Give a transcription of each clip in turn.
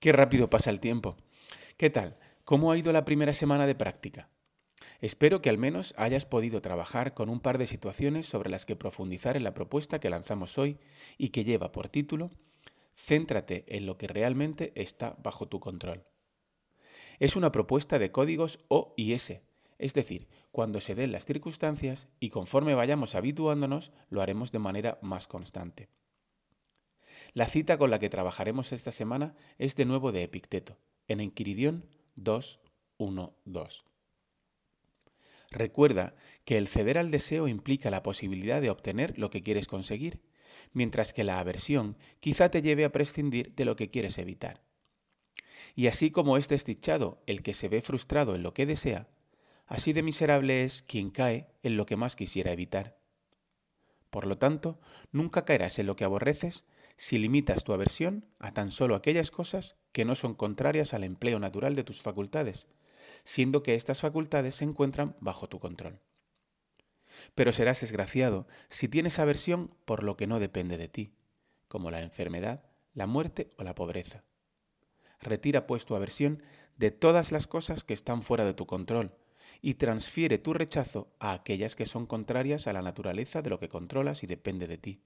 Qué rápido pasa el tiempo. ¿Qué tal? ¿Cómo ha ido la primera semana de práctica? Espero que al menos hayas podido trabajar con un par de situaciones sobre las que profundizar en la propuesta que lanzamos hoy y que lleva por título Céntrate en lo que realmente está bajo tu control. Es una propuesta de códigos O y S, es decir, cuando se den las circunstancias y conforme vayamos habituándonos, lo haremos de manera más constante. La cita con la que trabajaremos esta semana es de nuevo de Epicteto, en Enquiridión 2.1.2. Recuerda que el ceder al deseo implica la posibilidad de obtener lo que quieres conseguir, mientras que la aversión quizá te lleve a prescindir de lo que quieres evitar. Y así como es desdichado el que se ve frustrado en lo que desea, así de miserable es quien cae en lo que más quisiera evitar. Por lo tanto, nunca caerás en lo que aborreces si limitas tu aversión a tan solo aquellas cosas que no son contrarias al empleo natural de tus facultades, siendo que estas facultades se encuentran bajo tu control. Pero serás desgraciado si tienes aversión por lo que no depende de ti, como la enfermedad, la muerte o la pobreza. Retira pues tu aversión de todas las cosas que están fuera de tu control y transfiere tu rechazo a aquellas que son contrarias a la naturaleza de lo que controlas y depende de ti.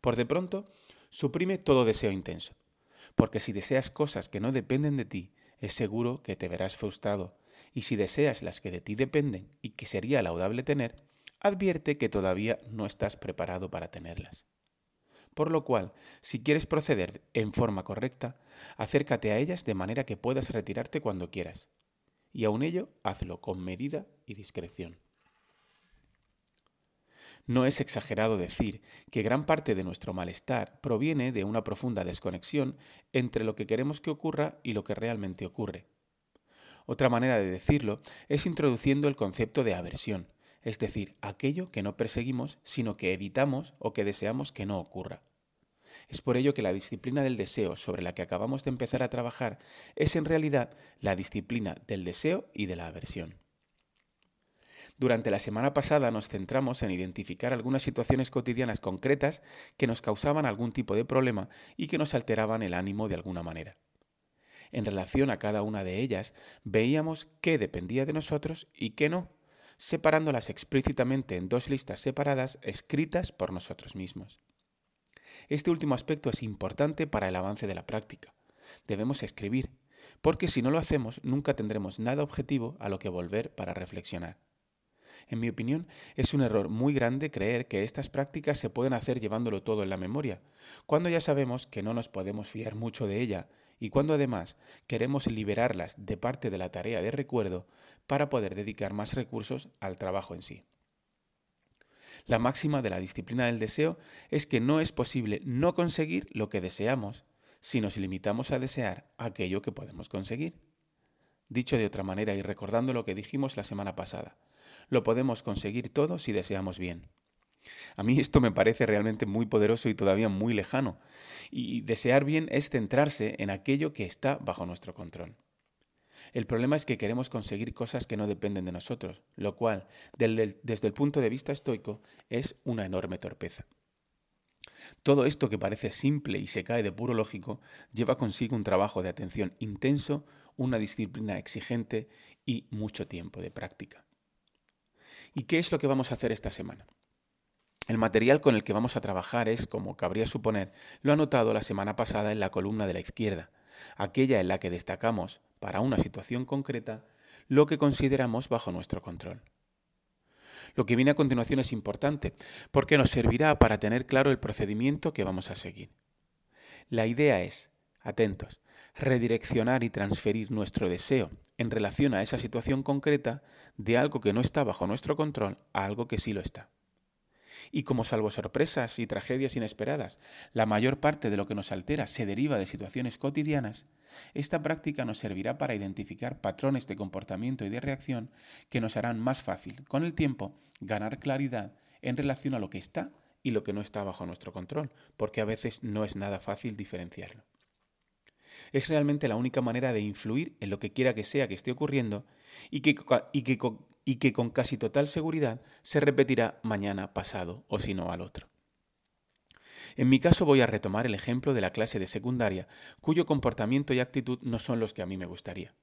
Por de pronto, suprime todo deseo intenso, porque si deseas cosas que no dependen de ti, es seguro que te verás frustrado, y si deseas las que de ti dependen y que sería laudable tener, advierte que todavía no estás preparado para tenerlas. Por lo cual, si quieres proceder en forma correcta, acércate a ellas de manera que puedas retirarte cuando quieras. Y aun ello, hazlo con medida y discreción. No es exagerado decir que gran parte de nuestro malestar proviene de una profunda desconexión entre lo que queremos que ocurra y lo que realmente ocurre. Otra manera de decirlo es introduciendo el concepto de aversión, es decir, aquello que no perseguimos, sino que evitamos o que deseamos que no ocurra. Es por ello que la disciplina del deseo sobre la que acabamos de empezar a trabajar es en realidad la disciplina del deseo y de la aversión. Durante la semana pasada nos centramos en identificar algunas situaciones cotidianas concretas que nos causaban algún tipo de problema y que nos alteraban el ánimo de alguna manera. En relación a cada una de ellas, veíamos qué dependía de nosotros y qué no, separándolas explícitamente en dos listas separadas escritas por nosotros mismos. Este último aspecto es importante para el avance de la práctica. Debemos escribir, porque si no lo hacemos nunca tendremos nada objetivo a lo que volver para reflexionar. En mi opinión, es un error muy grande creer que estas prácticas se pueden hacer llevándolo todo en la memoria, cuando ya sabemos que no nos podemos fiar mucho de ella y cuando además queremos liberarlas de parte de la tarea de recuerdo para poder dedicar más recursos al trabajo en sí. La máxima de la disciplina del deseo es que no es posible no conseguir lo que deseamos si nos limitamos a desear aquello que podemos conseguir. Dicho de otra manera y recordando lo que dijimos la semana pasada, lo podemos conseguir todo si deseamos bien. A mí esto me parece realmente muy poderoso y todavía muy lejano, y desear bien es centrarse en aquello que está bajo nuestro control. El problema es que queremos conseguir cosas que no dependen de nosotros, lo cual, desde el punto de vista estoico, es una enorme torpeza. Todo esto que parece simple y se cae de puro lógico lleva consigo un trabajo de atención intenso, una disciplina exigente y mucho tiempo de práctica. ¿Y qué es lo que vamos a hacer esta semana? El material con el que vamos a trabajar es, como cabría suponer, lo anotado la semana pasada en la columna de la izquierda, aquella en la que destacamos, para una situación concreta, lo que consideramos bajo nuestro control. Lo que viene a continuación es importante, porque nos servirá para tener claro el procedimiento que vamos a seguir. La idea es, atentos, redireccionar y transferir nuestro deseo en relación a esa situación concreta de algo que no está bajo nuestro control a algo que sí lo está. Y como salvo sorpresas y tragedias inesperadas, la mayor parte de lo que nos altera se deriva de situaciones cotidianas, esta práctica nos servirá para identificar patrones de comportamiento y de reacción que nos harán más fácil, con el tiempo, ganar claridad en relación a lo que está y lo que no está bajo nuestro control, porque a veces no es nada fácil diferenciarlo. Es realmente la única manera de influir en lo que quiera que sea que esté ocurriendo y que, y que, con casi total seguridad se repetirá mañana, pasado o si no al otro. En mi caso voy a retomar el ejemplo de la clase de secundaria, cuyo comportamiento y actitud no son los que a mí me gustaría.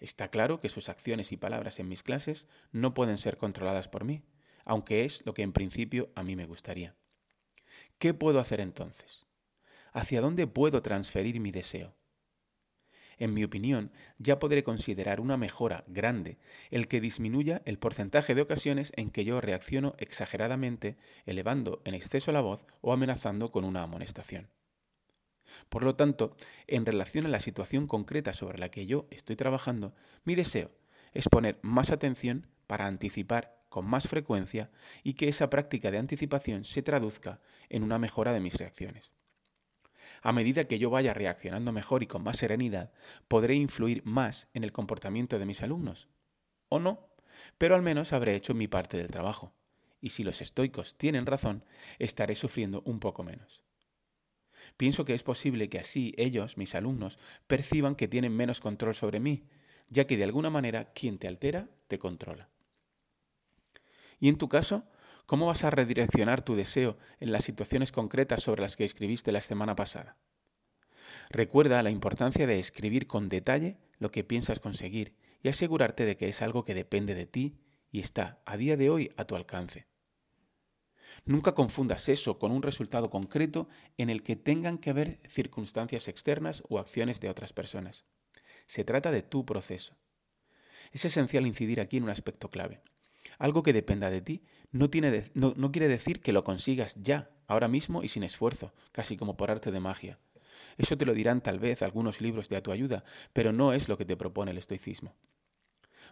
Está claro que sus acciones y palabras en mis clases no pueden ser controladas por mí, aunque es lo que en principio a mí me gustaría. ¿Qué puedo hacer entonces? ¿Hacia dónde puedo transferir mi deseo? En mi opinión, ya podré considerar una mejora grande el que disminuya el porcentaje de ocasiones en que yo reacciono exageradamente, elevando en exceso la voz o amenazando con una amonestación. Por lo tanto, en relación a la situación concreta sobre la que yo estoy trabajando, mi deseo es poner más atención para anticipar con más frecuencia y que esa práctica de anticipación se traduzca en una mejora de mis reacciones. A medida que yo vaya reaccionando mejor y con más serenidad, podré influir más en el comportamiento de mis alumnos. O no, pero al menos habré hecho mi parte del trabajo. Y si los estoicos tienen razón, estaré sufriendo un poco menos. Pienso que es posible que así ellos, mis alumnos, perciban que tienen menos control sobre mí, ya que de alguna manera quien te altera te controla. Y en tu caso, ¿cómo vas a redireccionar tu deseo en las situaciones concretas sobre las que escribiste la semana pasada? Recuerda la importancia de escribir con detalle lo que piensas conseguir y asegurarte de que es algo que depende de ti y está a día de hoy a tu alcance. Nunca confundas eso con un resultado concreto en el que tengan que haber circunstancias externas o acciones de otras personas. Se trata de tu proceso. Es esencial incidir aquí en un aspecto clave. Algo que dependa de ti no, quiere decir que lo consigas ya, ahora mismo y sin esfuerzo, casi como por arte de magia. Eso te lo dirán tal vez algunos libros de tu ayuda, pero no es lo que te propone el estoicismo.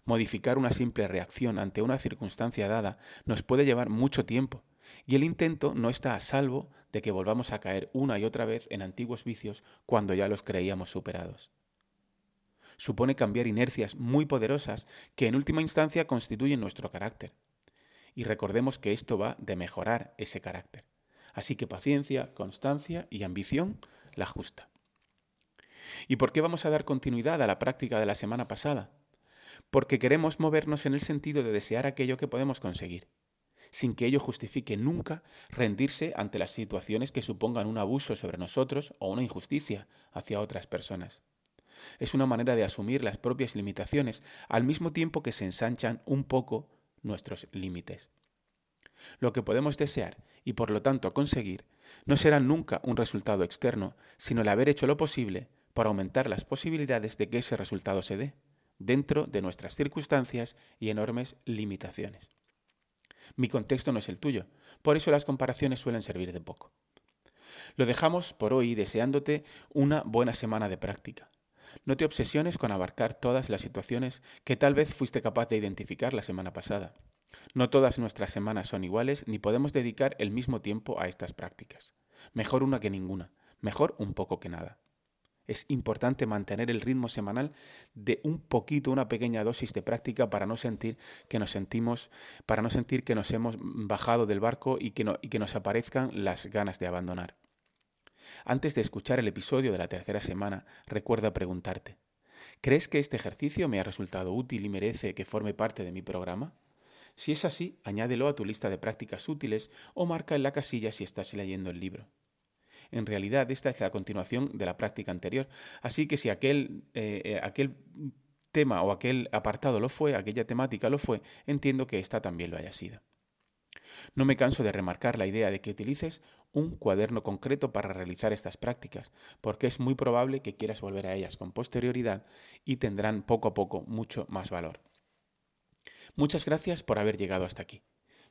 Modificar una simple reacción ante una circunstancia dada nos puede llevar mucho tiempo, y el intento no está a salvo de que volvamos a caer una y otra vez en antiguos vicios cuando ya los creíamos superados. Supone cambiar inercias muy poderosas que en última instancia constituyen nuestro carácter. Y recordemos que esto va de mejorar ese carácter. Así que paciencia, constancia y ambición la justa. ¿Y por qué vamos a dar continuidad a la práctica de la semana pasada? Porque queremos movernos en el sentido de desear aquello que podemos conseguir sin que ello justifique nunca rendirse ante las situaciones que supongan un abuso sobre nosotros o una injusticia hacia otras personas. Es una manera de asumir las propias limitaciones al mismo tiempo que se ensanchan un poco nuestros límites. Lo que podemos desear y por lo tanto conseguir no será nunca un resultado externo, sino el haber hecho lo posible para aumentar las posibilidades de que ese resultado se dé, dentro de nuestras circunstancias y enormes limitaciones. Mi contexto no es el tuyo, por eso las comparaciones suelen servir de poco. Lo dejamos por hoy deseándote una buena semana de práctica. No te obsesiones con abarcar todas las situaciones que tal vez fuiste capaz de identificar la semana pasada. No todas nuestras semanas son iguales ni podemos dedicar el mismo tiempo a estas prácticas. Mejor una que ninguna, mejor un poco que nada. Es importante mantener el ritmo semanal de un poquito, una pequeña dosis de práctica para no sentir que nos sentimos, para no sentir que nos hemos bajado del barco y que, y que nos aparezcan las ganas de abandonar. Antes de escuchar el episodio de la tercera semana, recuerda preguntarte, ¿crees que este ejercicio me ha resultado útil y merece que forme parte de mi programa? Si es así, añádelo a tu lista de prácticas útiles o marca en la casilla si estás leyendo el libro. En realidad, esta es la continuación de la práctica anterior. Así que si aquel, eh, eh, aquel tema o aquel apartado lo fue, aquella temática lo fue, entiendo que esta también lo haya sido. No me canso de remarcar la idea de que utilices un cuaderno concreto para realizar estas prácticas, porque es muy probable que quieras volver a ellas con posterioridad y tendrán poco a poco mucho más valor. Muchas gracias por haber llegado hasta aquí.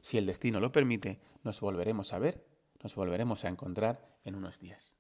Si el destino lo permite, nos volveremos a ver nos volveremos a encontrar en unos días.